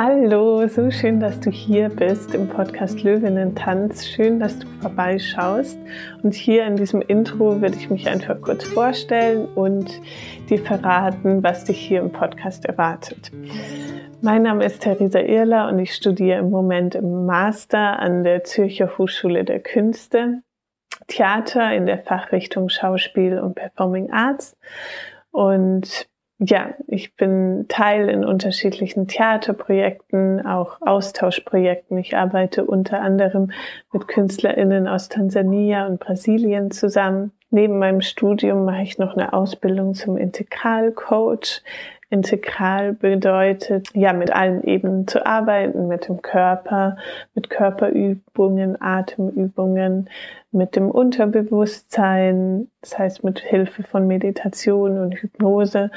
Hallo, so schön, dass du hier bist im Podcast Löwinnen Tanz. Schön, dass du vorbeischaust. Und hier in diesem Intro würde ich mich einfach kurz vorstellen und dir verraten, was dich hier im Podcast erwartet. Mein Name ist Theresa Irler und ich studiere im Moment im Master an der Zürcher Hochschule der Künste Theater in der Fachrichtung Schauspiel und Performing Arts und ja, ich bin Teil in unterschiedlichen Theaterprojekten, auch Austauschprojekten. Ich arbeite unter anderem mit KünstlerInnen aus Tansania und Brasilien zusammen. Neben meinem Studium mache ich noch eine Ausbildung zum Integralcoach. Integral bedeutet, ja, mit allen Ebenen zu arbeiten, mit dem Körper, mit Körperübungen, Atemübungen, mit dem Unterbewusstsein, das heißt mit Hilfe von Meditation und Hypnose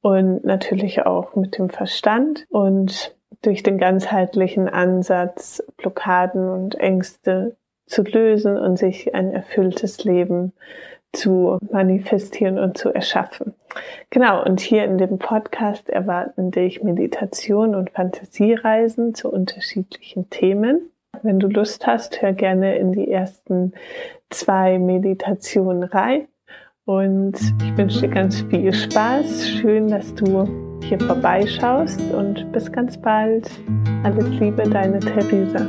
und natürlich auch mit dem Verstand und durch den ganzheitlichen Ansatz Blockaden und Ängste zu lösen und sich ein erfülltes Leben zu manifestieren und zu erschaffen. Genau, und hier in dem Podcast erwarten dich Meditation und Fantasiereisen zu unterschiedlichen Themen. Wenn du Lust hast, hör gerne in die ersten zwei Meditationen rein. Und ich wünsche dir ganz viel Spaß. Schön, dass du hier vorbeischaust und bis ganz bald. Alles Liebe, deine Theresa.